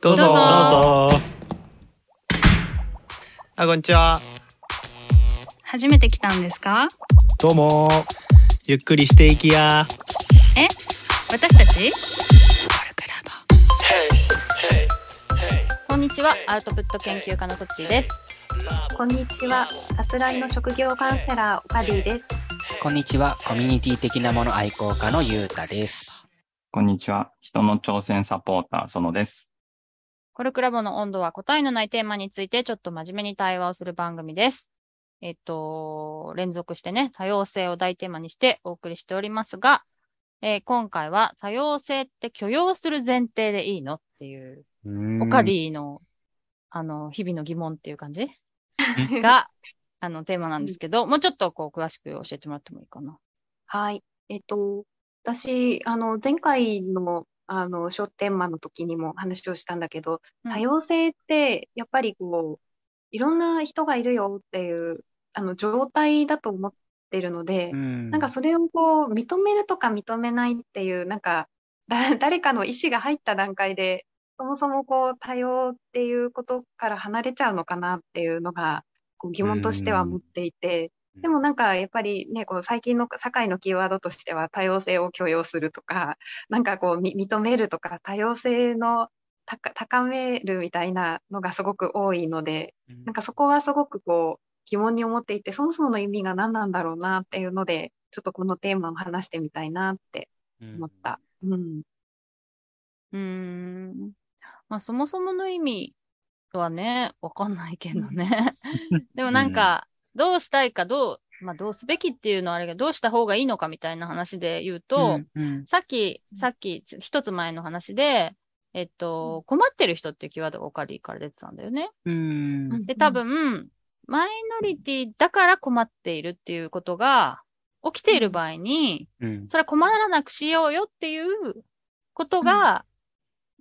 どうぞどうぞどうぞあこんにちは初めて来たんですか？どうもゆっくりしていきやえ？私たち？こんにちは、アウトプット研究家のトッチーです。こんにちは。さすらいの職業カウンセラー、オカディです。こんにちは。コミュニティ的なもの愛好家のゆうたです。こんにちは。人の挑戦サポーター、園です。コルクラボの温度は答えのないテーマについてちょっと真面目に対話をする番組です。えっと、連続してね、多様性を大テーマにしてお送りしておりますが、えー今回は多様性って許容する前提でいいのっていう、オカディの、あの、日々の疑問っていう感じ が、あの、テーマなんですけど、もうちょっとこう、詳しく教えてもらってもいいかな。はい。えっと、私、あの、前回の、あの、焦点マの時にも話をしたんだけど、うん。多様性って、やっぱりこう、いろんな人がいるよっていう、あの、状態だと思ってるので、ななんかそれをこう、認めるとか認めないっていう、なんか、だ、誰かの意思が入った段階で、そもそもこう、多様っていうことから離れちゃうのかなっていうのが、こう疑問としては持っていて、うんでもなんかやっぱりね、こう最近の社会のキーワードとしては多様性を許容するとか、なんかこうみ認めるとか多様性の高高めるみたいなのがすごく多いので、なんかそこはすごくこう疑問に思っていて、そもそもの意味が何なんだろうなっていうので、ちょっとこのテーマを話してみたいなって思った。うん。うーん。まあ、そもそもの意味はね、わかんないけどね。でもなんか、どうしたいか、どう、まあ、どうすべきっていうのはあれが、どうした方がいいのかみたいな話で言うと、うんさっき、さっき、つ一つ前の話で、えっと、困ってる人っていうキーワードがオカディから出てたんだよね。うん。で、多分、マイノリティだから困っているっていうことが起きている場合に、うん。それは困らなくしようよっていうことが、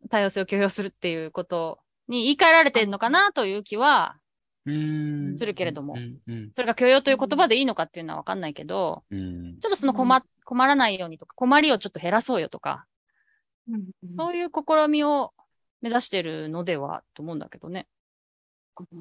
多様性を許容するっていうことに言い換えられてるのかなという気は、うんするけれども。うんうんそれが許容という言葉でいいのかっていうのはわかんないけど、うん。ちょっとその困困らないようにとか、困りをちょっと減らそうよとか、うん。そういう試みを目指してるのではと思うんだけどね。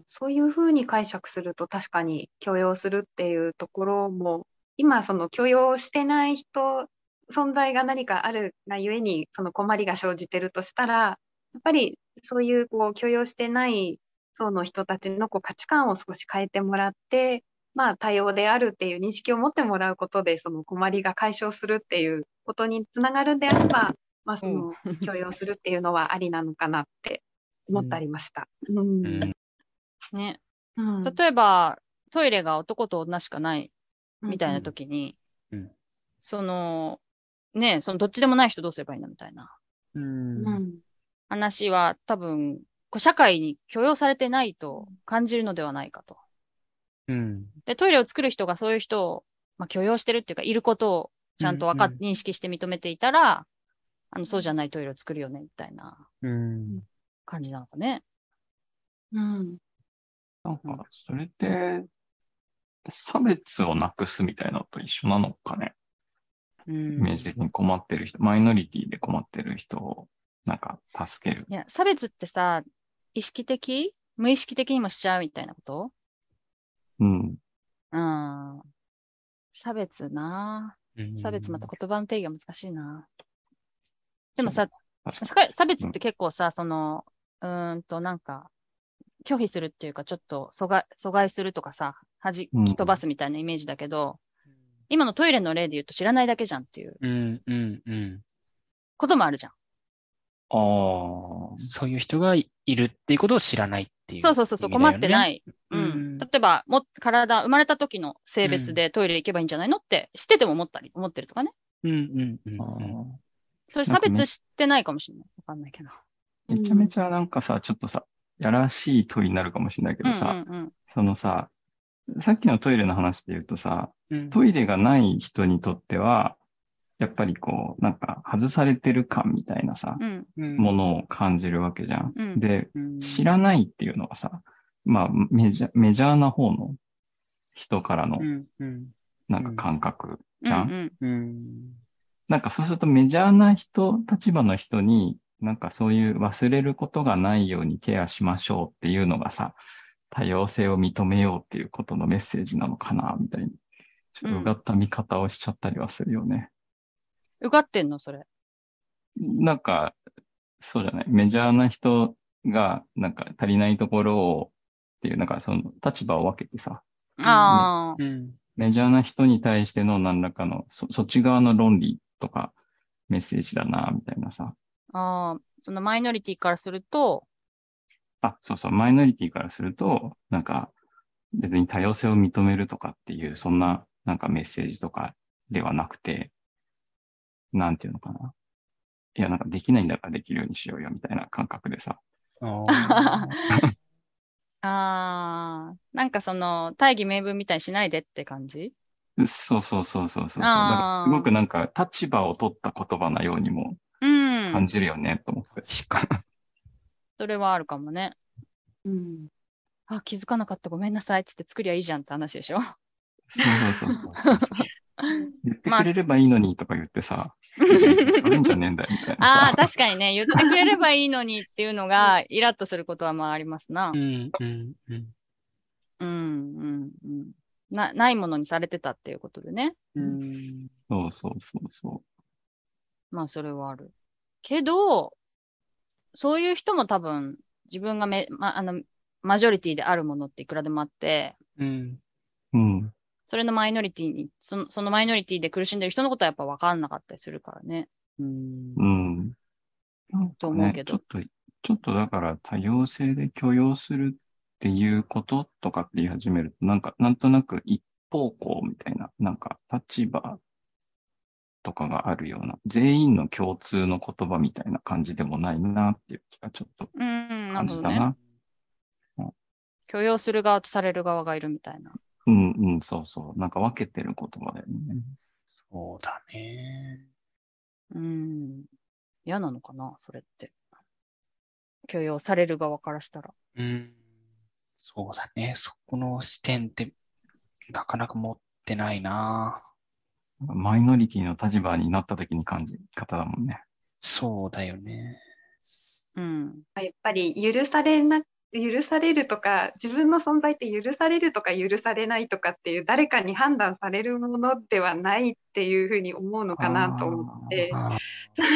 そういうふうに解釈すると確かに許容するっていうところも、今その許容してない人、存在が何かあるがゆえにその困りが生じてるとしたら、やっぱりそういうこう許容してない層の人たちのこう価値観を少し変えてもらって、まあ多様であるっていう認識を持ってもらうことでその困りが解消するっていうことにつながるんであれば、まあその許容するっていうのはありなのかなって思ってありました。うん。うん。ね。うん。例えば、トイレが男と女しかないみたいな時に、うん。その、ね、そのどっちでもない人どうすればいいのみたいなうん。うん。話は多分、こう社会に許容されてないと感じるのではないかと。うんで、トイレを作る人がそういう人を、まあ、許容してるっていうか、いることをちゃんとわかっ、うんうん認識して認めていたら、あの、そうじゃないトイレを作るよね、みたいなうん感じなのかね。うんなんか、それって、差別をなくすみたいなのと一緒なのかね。うんイメージ的に困ってる人、マイノリティで困ってる人を、なんか、助ける。いや、差別ってさ、意識的？無意識的にもしちゃうみたいなこと？うん。うん。差別な？差別また言葉の定義が難しいな。でもさ、差別って結構さ、その、うーんとなんか、拒否するっていうか、ちょっと阻害、阻害するとかさ、弾き飛ばすみたいなイメージだけど、今のトイレの例で言うと知らないだけじゃんっていううんうんうん。こともあるじゃん。ああ。そういう人がいるっていうことを知らないっていう。そうそうそうそう、困ってないい。ううんん。例えば、も、体、生まれた時の性別でトイレ行けばいいんじゃないのって、知ってても思ったり、思ってるとかね。うんうんうんそれ差別知ってないかもしれない。わかんないけど。めちゃめちゃなんかさ、ちょっとさ、やらしい問いになるかもしれないけうんどさ、うんうん。そのさ、さっきのトイレの話で言うとさ、うんトイレがない人にとっては、やっぱりこう、なんか外されてる感みたいなさ、うん。うんものを感じるわけじゃん。うん。で、うん。知らないっていうのはさ、まあメジャー、メジャーな方の人からのなんか感覚じゃん？なんかそうするとメジャーな人、立場の人になんかそういう忘れることがないようにケアしましょうっていうのがさ、多様性を認めようっていうことのメッセージなのかな、みたいに。ちょっとうがった見方をしちゃったりはするよね。うがってんの？それ。なんか、そうじゃない。メジャーな人が、なんか足りないところを、っていう、なんかその立場を分けてさ、ああ、うん。メジャーな人に対しての何らかの、そ、そっち側の論理とかメッセージだな、みたいなさ。ああ、そのマイノリティからすると、あ、そうそう、マイノリティからすると、なんか、別に多様性を認めるとかっていう、そんな、なんかメッセージとかではなくて、なんていうのかな。いや、なんかできないんだからできるようにしようよ、みたいな感覚でさ。あー ああ、なんかその大義名分みたいにしないでって感じ？そうそうそうそうそうそう。だからすごくなんか立場を取った言葉なようにもうん。感じるよね、と思って。それはあるかもね。うん。あ、気づかなかったごめんなさいっつって作りゃいいじゃんって話でしょ。そうそうそうそう。言ってくれればいいのにとか言ってさ、そういうんじゃねえんだよ、みたいなああ、さ。確かにね、言ってくれればいいのにっていうのが、イラッとすることはまあありますなう。ん、うん、うん。うん、うん、うん。な、ないものにされてたっていうことでね。うんそうそうそうそまあ、それはある。けど、そういう人も多分、自分がめ、ま、あの、マジョリティであるものっていくらでもあって、うん。う。うん。それのマイノリティに、そのそのマイノリティで苦しんでる人のことはやっぱ分かんなかったりするからね。うんうん。なんと思うけどちょっと、ちょっとだから多様性で許容するっていうこととかって言い始めると、なんか、なんとなく一方向みたいな、なんか立場とかがあるような、全員の共通の言葉みたいな感じでもないなっていう気がちょっとうん、な感るほどね。じたな。許容する側とされる側がいるみたいな。うんうん、そうそう。なんか分けてる言葉だよね。そうだね。うん。嫌なのかな、それって。許容される側からしたら。うん。そうだね。そこの視点って、なかなか持ってないな。マイノリティの立場になった時に感じ方だもんね。そうだよね。うん。やっぱり許されな、許されるとか、自分の存在って許されるとか許されないとかっていう誰かに判断されるものではないっていうふうに思うのかなと思って、あ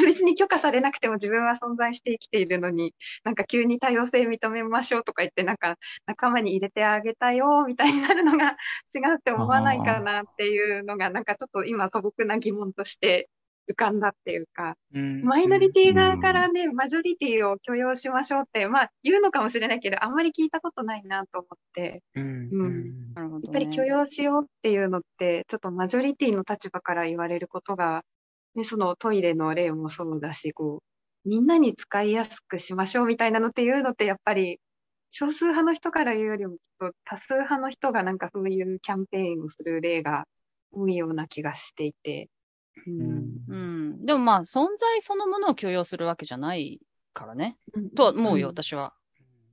別に許可されなくても自分は存在して生きているのに、なんか急に多様性認めましょうとか言って、なんか仲間に入れてあげたよみたいになるのが違うって思わないかなっていうのが、なんかちょっと今素朴な疑問として浮かんだっていうか、うんマイノリティ側からね、マジョリティを許容しましょうって、まあ言うのかもしれないけど、あんまり聞いたことないなと思って、うん。やっぱり許容しようっていうのって、ちょっとマジョリティの立場から言われることが、ね、そのトイレの例もそうだし、こう、みんなに使いやすくしましょうみたいなのっていうのって、やっぱり少数派の人から言うよりも、多数派の人がなんかそういうキャンペーンをする例が多いような気がしていて、うん。うん。でもまあ、存在そのものを許容するわけじゃないからね。うん。とは思うよ、ん。私は。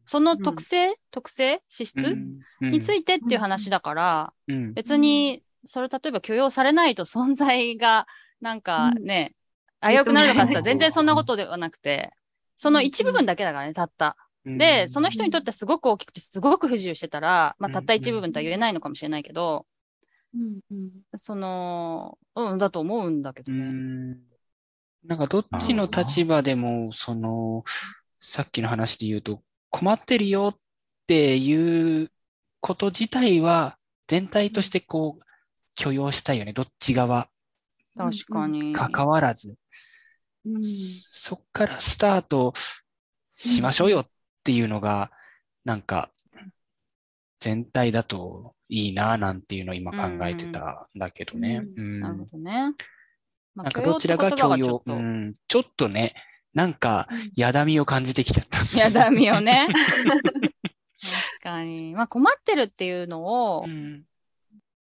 その特性、特性？資質、についてっていう話だから、うん。別に、それ例えば許容されないと存在が、なんかね、危うくなるのかって言ったら全然そんなことではなくて、その一部分だけだからね、たった。で、その人にとってすごく大きくてすごく不自由してたら、まあ、たった一部分とは言えないのかもしれないけど、うんうんその、うん、だと思うんだけどうね。んなんかどっちの立場でも、その、さっきの話で言うと、困ってるよっていうこと自体は、全体としてこう、許容したいよね。どっち側確かに。関わらず。うんそっからスタートしましょうよっていうのが、なんか、全体だといいななんていうのを今考えてたんだけどね。うんなるほどね。まなんかどちらが許容、ううん、ん、ちょっとね、なんか、やだみを感じてきちゃった。やだみをね。確かに。まあ困ってるっていうのを、うん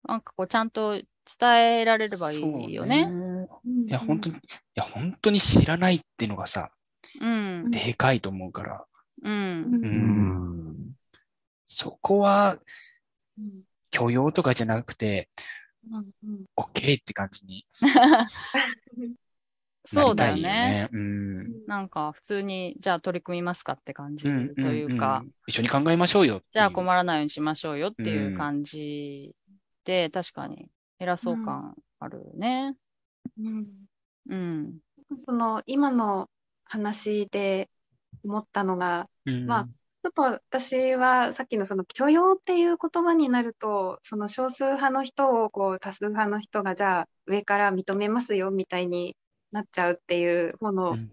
なんかこうちゃんと伝えられればいいよね。そういや、本当に、いや、本当に知らないっていうのがさ、うん。でかいと思うから、う。うんう、うんん。そこはうん許容とかじゃなくて、うんうん OK って感じに。そうだよね。うん。なんか普通に、じゃあ取り組みますかって感じうんというか、んん一緒に考えましょうよ。じゃあ困らないようにしましょうよっていう感じで、確かに偉そう感あるね。うんうん。その今の話で思ったのが、うんまあちょっと私はさっきのその許容っていう言葉になると、その少数派の人をこう多数派の人がじゃあ上から認めますよみたいになっちゃうっていう方うのん。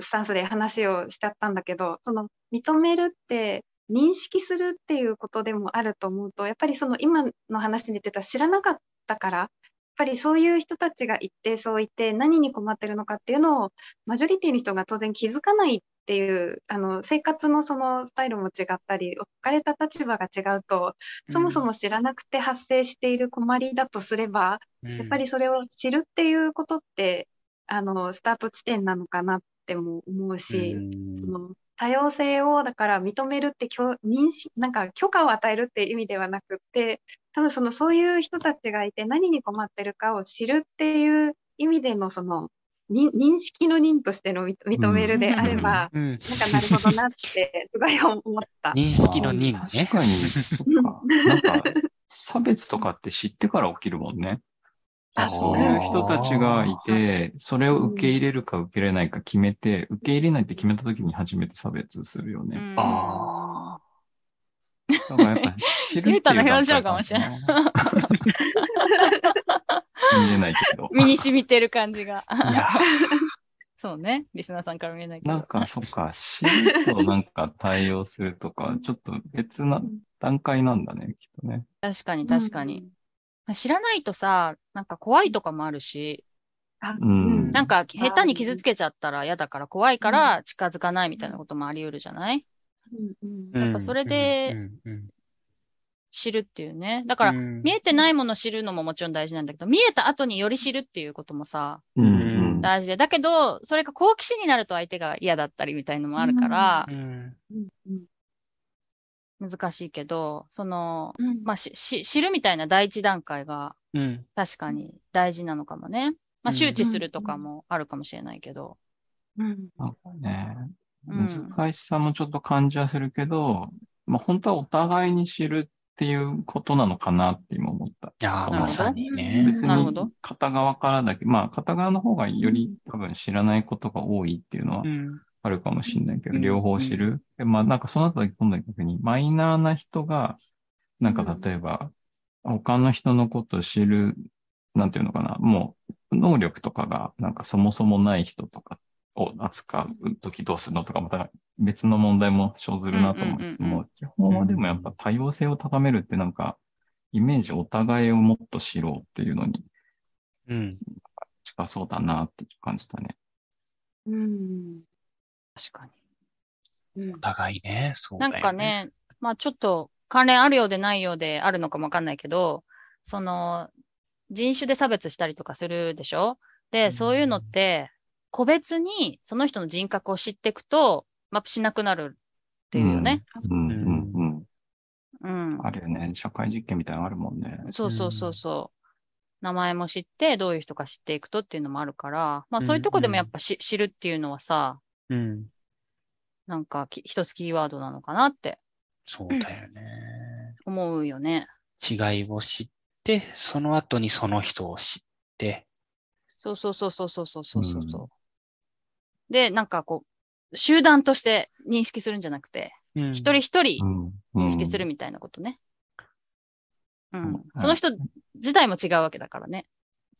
スタンスで話をしちゃったんだけど、その認めるって認識するっていうことでもあると思うと、やっぱりその今の話に出てた知らなかったから、やっぱりそういう人たちが一定そういて何に困ってるのかっていうのをマジョリティの人が当然気づかないっていうあの生活のそのスタイルも違ったり置かれた立場が違うとそもそも知らなくて発生している困りだとすれば、やっぱりそれを知るっていうことってあのスタート地点なのかなっても思うし、うん。その多様性をだから認めるって許認識なんか許可を与えるっていう意味ではなくって多分そのそういう人たちがいて何に困ってるかを知るっていう意味でのその認認識の認としての認認めるであれば、うんなんかなるほどなってすごい思った。認識の認ね確。かに、そっか。なんか、差別とかって知ってから起きるもんね。あそういう人たちがいて、それを受け入れるか受け入れないか決めて、受け入れないって決めた時に初めて差別するよね。うんあだからやっぱ知るっていうゆ うたの表情かもしれない。見えないけど。身に染みてる感じが。いや、そうね。リスナーさんから見えないけど。なんか、そっか、知るとなんか対応するとか、ちょっと別な段階なんだね、きっとね。確かに確かに。知らないとさ、なんか怖いとかもあるし、あうんなんか下手に傷つけちゃったら嫌だから怖いから近づかないみたいなこともあり得るじゃない？うんうんやっぱそれでうんうん知るっていうね。だから、うん。見えてないものを知るのももちろん大事なんだけど、見えた後により知るっていうこともさ、うんうん。大事で。だけど、それが好奇心になると相手が嫌だったりみたいのもあるからう、ん。うんうん。難しいけど、その、うん。まあ、し、し、知るみたいな第一段階がうん。確かに大事なのかもね。まあ、うん。周知するとかもあるかもしれないけど。うん。なん。かね、うん難しさもちょっと感じはするけど、まあ本当はお互いに知るっていうことなのかなって今思った。いやまさにね。別に片側からだけ、まあ片側の方がより多分知らないことが多いっていうのはうんあるかもしれないけど、うん両方知る。でまあなんかその後今度逆にマイナーな人が、なんか例えば、他の人のことを知る、なんていうのかな、もう能力とかがなんかそもそもない人とかを扱うときどうするのとか、また別の問題も生ずるなと思うんうんうんも、基本はでもやっぱ多様性を高めるってなんか、イメージお互いをもっと知ろうっていうのにうん。近そうだなって感じたね。うん確かに。うんお互いね。そうだなよんかね、まあちょっと関連あるようでないようであるのかもわかんないけど、その人種で差別したりとかするでしょ？で、そういうのって個別にその人の人格を知っていくと、マップしなくなるっていうよね。うん、うん、うん。うん。あるよね。社会実験みたいなのあるもんね。そうそうそうそう。名前も知って、どういう人か知っていくとっていうのもあるから、まあそういうとこでもやっぱし、知るっていうのはさ、うん。なんかき一つキーワードなのかなってそうだよね。思うよね。違いを知って、その後にその人を知って、そうそうそうそうそうそうそうそうそう。で、なんかこう、集団として認識するんじゃなくて、うん一人一人うん認識するみたいなことね。うん。うんその人自体も違うわけだからね。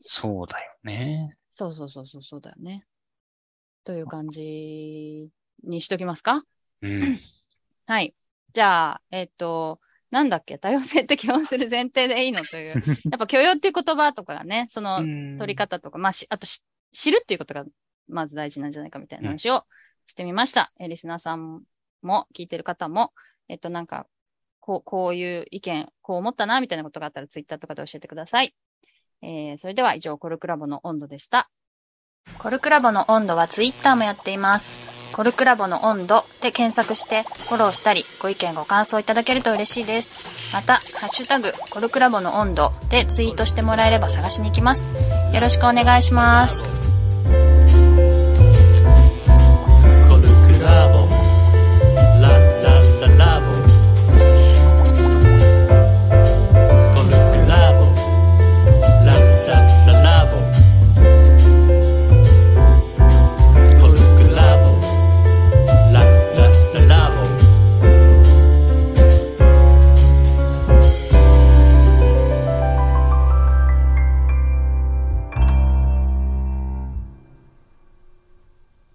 そうだよね。そうそうそうそうそうだよね。という感じにしときますか？うん。はい。じゃあ、えっ、と、なんだっけ、多様性って基本する前提でいいのという。やっぱ許容っていう言葉とかがね、その取り方とか、まあし、あとし知るっていうことがまず大事なんじゃないかみたいな話をしてみました。えリスナーさんも聞いてる方も、えっと、なんか、こう、こういう意見、こう思ったな、みたいなことがあったらツイッターとかで教えてください。えー、それでは以上、コルクラボの温度でした。コルクラボの温度はツイッターもやっています。コルクラボの温度で検索してフォローしたり、ご意見ご感想いただけると嬉しいです。また、ハッシュタグ、コルクラボの温度でツイートしてもらえれば探しに行きます。よろしくお願いします。